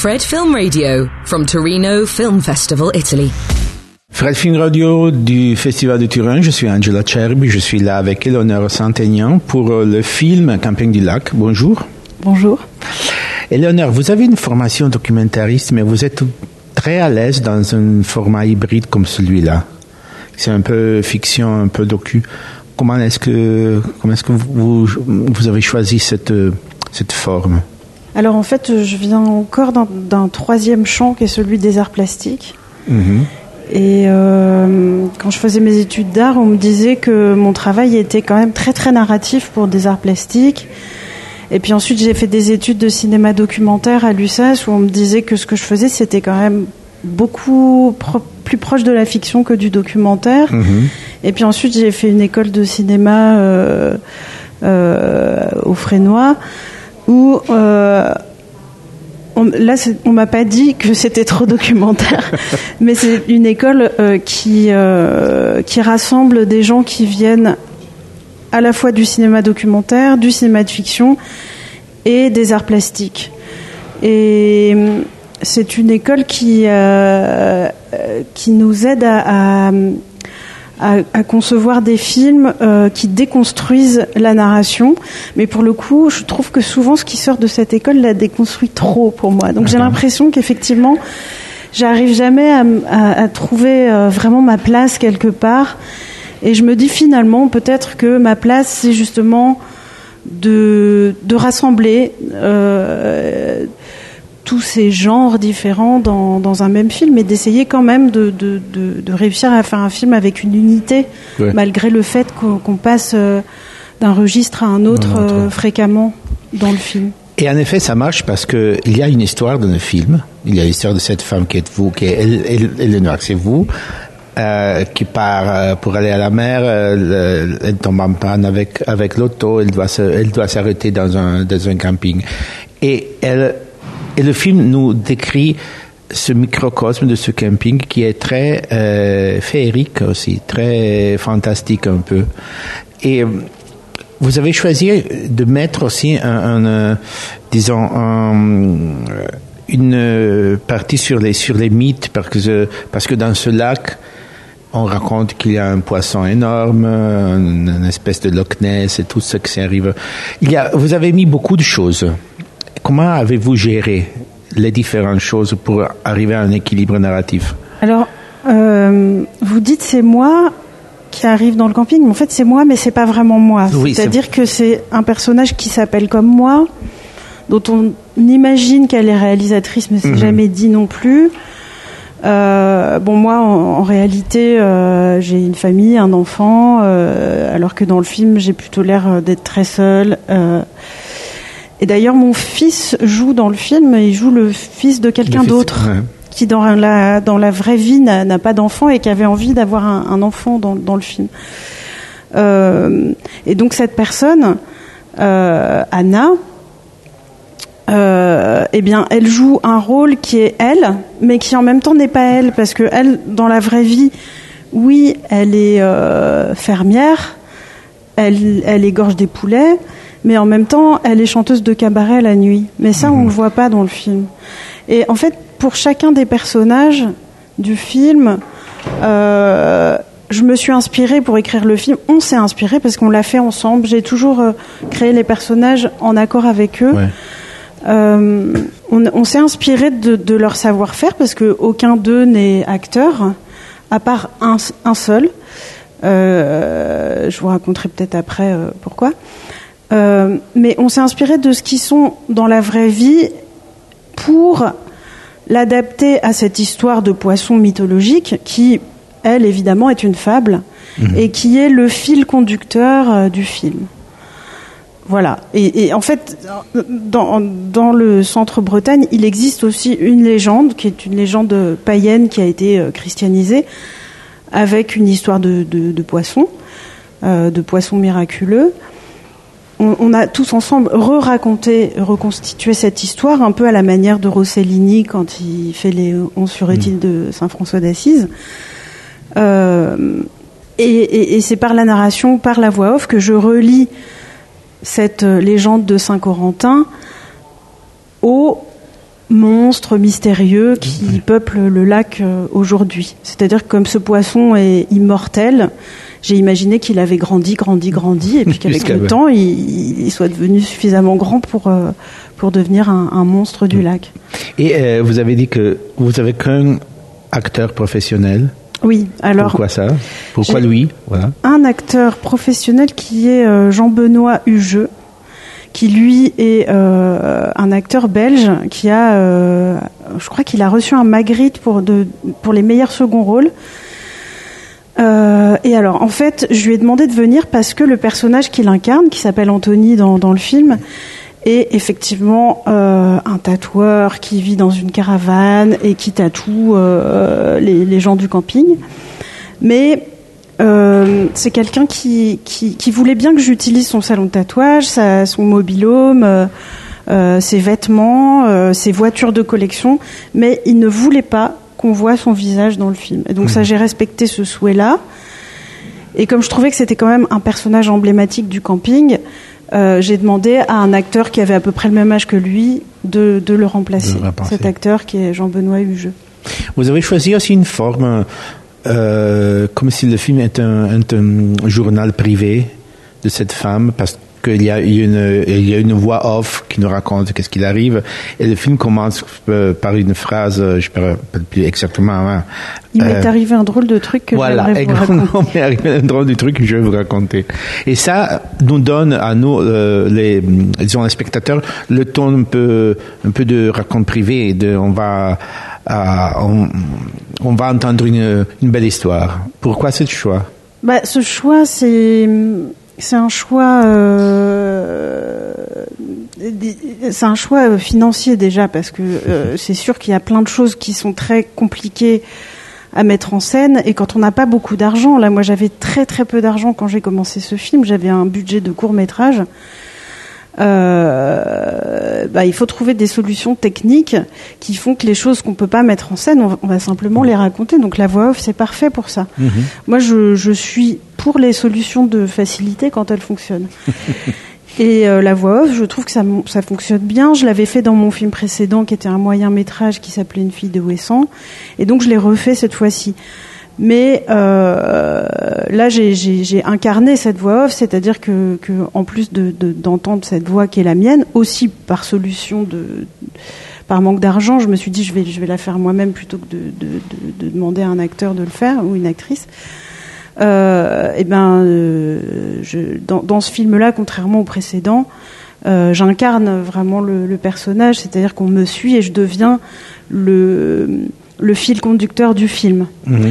Fred Film Radio from Torino Film Festival, Italy. Fred Film Radio du Festival de Turin, je suis Angela Cerbi, je suis là avec Eleonore Saint-Aignan pour le film Camping du Lac. Bonjour. Bonjour. Eleonore, vous avez une formation documentariste, mais vous êtes très à l'aise dans un format hybride comme celui-là. C'est un peu fiction, un peu docu. Comment est-ce que, comment est-ce que vous, vous avez choisi cette, cette forme? Alors en fait, je viens encore d'un troisième champ qui est celui des arts plastiques. Mhm. Et euh, quand je faisais mes études d'art, on me disait que mon travail était quand même très très narratif pour des arts plastiques. Et puis ensuite, j'ai fait des études de cinéma documentaire à l'USAS où on me disait que ce que je faisais, c'était quand même beaucoup plus proche de la fiction que du documentaire. Mhm. Et puis ensuite, j'ai fait une école de cinéma euh, euh, au Frénois où euh, on, là, on m'a pas dit que c'était trop documentaire, mais c'est une école euh, qui euh, qui rassemble des gens qui viennent à la fois du cinéma documentaire, du cinéma de fiction et des arts plastiques. Et c'est une école qui, qui nous aide à, à, à, concevoir des films euh, qui déconstruisent la narration. Mais pour le coup, je trouve que souvent ce qui sort de cette école la déconstruit trop pour moi. Donc j'ai l'impression qu'effectivement, j'arrive jamais à, à, trouver euh, vraiment ma place quelque part. Et je me dis finalement peut-être que ma place, c'est justement de, de rassembler euh, tous ces genres différents dans, dans, un même film et d'essayer quand même de, de, de, de, réussir à faire un film avec une unité, Ouais. malgré le fait qu'on passe euh, d'un registre à un autre Un autre. euh, fréquemment dans le film. Et en effet, ça marche parce que il y a une histoire dans le film. Il y a l'histoire de cette femme qui est vous, qui est elle, elle, Eleanor, c'est vous, euh, qui part euh, pour aller à la mer. euh, le- elle tombe en panne avec avec l'auto. Elle doit se, elle doit s'arrêter dans un dans un camping. Et elle et le film nous décrit ce microcosme de ce camping qui est très euh, féerique aussi, très fantastique un peu. Et euh, vous avez choisi de mettre aussi euh, disons, un, une partie sur les sur les mythes parce que parce que dans ce lac on raconte qu'il y a un poisson énorme, une, espèce de Loch Ness et tout ce qui arrive. Il y a, vous avez mis beaucoup de choses. Comment avez-vous géré les différentes choses pour arriver à un équilibre narratif? Alors, euh, vous dites c'est moi qui arrive dans le camping, mais en fait c'est moi, mais c'est pas vraiment moi. Oui, C'est-à-dire que c'est un personnage qui s'appelle comme moi, dont on imagine qu'elle est réalisatrice, mais c'est Mhm. jamais dit non plus. Euh, bon, moi, en, en réalité, euh, j'ai une famille, un enfant, euh, alors que dans le film, j'ai plutôt l'air d'être très seule. Et d'ailleurs, mon fils joue dans le film, il joue le fils de quelqu'un d'autre ouais. qui dans la, dans la vraie vie n'a pas d'enfant et qui avait envie d'avoir un, un enfant dans, dans le film. Euh, et donc cette personne, euh, Anna, euh, eh bien, elle joue un rôle qui est elle, mais qui en même temps n'est pas elle, parce que elle, dans la vraie vie, oui, elle est fermière, elle, elle égorge des poulets, mais en même temps, elle est chanteuse de cabaret la nuit. Mais ça, on ne le voit pas dans le film. Et en fait, pour chacun des personnages du film, euh, je me suis inspirée pour écrire le film. On s'est inspiré parce qu'on l'a fait ensemble. J'ai toujours euh, créé les personnages en accord avec eux. Ouais. Euh, on on s'est inspiré de, de leur savoir-faire parce que aucun d'eux n'est acteur, à part un, un seul. Je vous raconterai peut-être après pourquoi. Euh, mais on s'est inspiré de ce qu'ils sont dans la vraie vie pour l'adapter à cette histoire de poisson mythologique qui, elle, évidemment, est une fable et qui est le fil conducteur euh, du film. Voilà. Et, et en fait, dans, dans le centre Bretagne, il existe aussi une légende, qui est une légende païenne qui a été euh, christianisée, avec une histoire de, de, de poisson, de poisson miraculeux. On, on a tous ensemble re-raconté, reconstitué cette histoire, un peu à la manière de Rossellini quand il fait les 11 furetiles de Saint François d'Assise. Euh, et et, et c'est par la narration, par la voix off, que je relis cette euh, légende de Saint Corentin au monstres mystérieux qui peuplent le lac euh, aujourd'hui. C'est-à-dire que comme ce poisson est immortel, j'ai imaginé qu'il avait grandi, grandi, grandi, et puis qu'avec le temps, il, il, soit devenu suffisamment grand pour, euh, pour devenir un, un monstre du lac. Et euh, vous avez dit que vous avez qu'un acteur professionnel oui, alors. Pourquoi ça? Pourquoi lui? Voilà. Un acteur professionnel qui est Jean-Benoît Hugeux, qui lui est euh, un acteur belge qui a, euh, je crois qu'il a reçu un Magritte pour, les meilleurs seconds rôles. Euh, et alors, en fait, je lui ai demandé de venir parce que le personnage qu'il incarne, qui s'appelle Anthony dans, le film, et effectivement un tatoueur qui vit dans une caravane et qui tatoue les, les, gens du camping. Mais euh, c'est quelqu'un qui, qui, qui, voulait bien que j'utilise son salon de tatouage, sa, son mobilhome, euh, euh, ses vêtements, ses voitures de collection, mais il ne voulait pas qu'on voit son visage dans le film. Et donc ça, j'ai respecté ce souhait-là. Et comme je trouvais que c'était quand même un personnage emblématique du camping, euh, j'ai demandé à un acteur qui avait à peu près le même âge que lui de, de le remplacer. De cet acteur qui est Jean-Benoît Hugeux. Vous avez choisi aussi une forme, euh, comme si le film était un, un, journal privé de cette femme, parce qu'il y a une, il y a une voix off qui nous raconte qu'est-ce qu'il arrive. Et le film commence euh, par une phrase, je ne rappelle plus exactement. Hein, il m'est euh, arrivé un drôle de truc que voilà, j'aimerais vous raconter. Voilà, il m'est arrivé un drôle de truc que je vais vous raconter. Et ça nous donne à nous, euh, les, disons, les spectateurs, le ton un peu, un peu de raconte privé. De, on va, euh, on, on, va entendre une, belle histoire. Pourquoi ce choix? Bah, Ce choix, c'est c'est un choix euh, c'est un choix financier déjà parce que euh, c'est sûr qu'il y a plein de choses qui sont très compliquées à mettre en scène. Et quand on n'a pas beaucoup d'argent là moi j'avais très très peu d'argent quand j'ai commencé ce film. J'avais un budget de court métrage euh, bah, il faut trouver des solutions techniques qui font que les choses qu'on peut pas mettre en scène, on va, on va simplement les raconter. Donc la voix off, c'est parfait pour ça. Mhm. Moi, je, je, suis pour les solutions de facilité quand elles fonctionnent. Et euh, la voix off, je trouve que ça, ça fonctionne bien. Je l'avais fait dans mon film précédent, qui était un moyen métrage qui s'appelait Une fille de Ouessant, et donc je l'ai refait cette fois-ci. Mais euh, là, j'ai incarné cette voix off, c'est-à-dire que, en plus d'entendre de, cette voix qui est la mienne, aussi par solution de, par manque d'argent, je me suis dit je vais, la faire moi-même plutôt que de, demander à un acteur de le faire ou une actrice. Euh, et ben, euh, dans, ce film-là, contrairement au précédent, euh, j'incarne vraiment le, personnage, c'est-à-dire qu'on me suit et je deviens le, fil conducteur du film. Mmh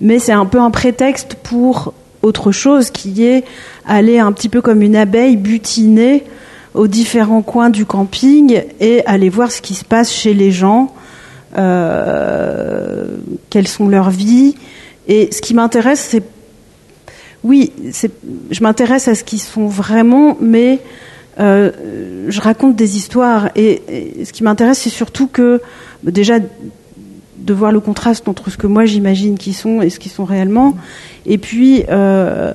mais c'est un peu un prétexte pour autre chose qui est aller un petit peu comme une abeille butiner aux différents coins du camping et aller voir ce qui se passe chez les gens, euh, quelles sont leurs vies. Et ce qui m'intéresse, c'est oui, je m'intéresse à ce qu'ils sont vraiment, mais euh, je raconte des histoires. Et, et ce qui m'intéresse, c'est surtout que déjà de voir le contraste entre ce que moi j'imagine qu'ils sont et ce qu'ils sont réellement, et puis euh,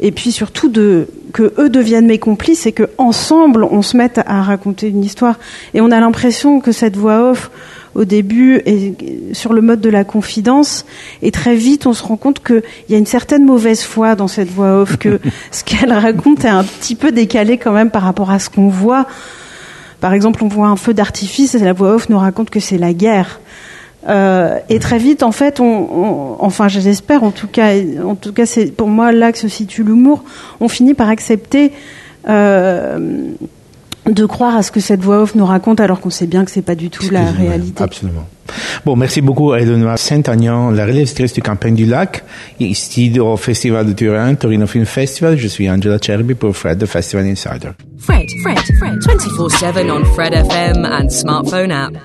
et puis surtout de que eux deviennent mes complices et que ensemble on se mette à raconter une histoire. Et on a l'impression que cette voix off au début est sur le mode de la confidence et très vite on se rend compte qu'il y a une certaine mauvaise foi dans cette voix off que ce qu'elle raconte est un petit peu décalé quand même par rapport à ce qu'on voit. Par exemple, on voit un feu d'artifice et la voix off nous raconte que c'est la guerre. Euh, et très vite, en fait, on, on enfin, j'espère, en tout cas, en tout cas, c'est pour moi là que se situe l'humour. On finit par accepter euh, de croire à ce que cette voix off nous raconte, alors qu'on sait bien que c'est pas du tout la réalité. Absolument. Bon, merci beaucoup à Eleonore Saint-Agnan, la réalisatrice du Campagne du Lac, ici au Festival de Turin, Torino Film Festival. Je suis Angela Cherby pour Fred, de Festival Insider. Fred, Fred, Fred, 24-7 on Fred FM and smartphone app.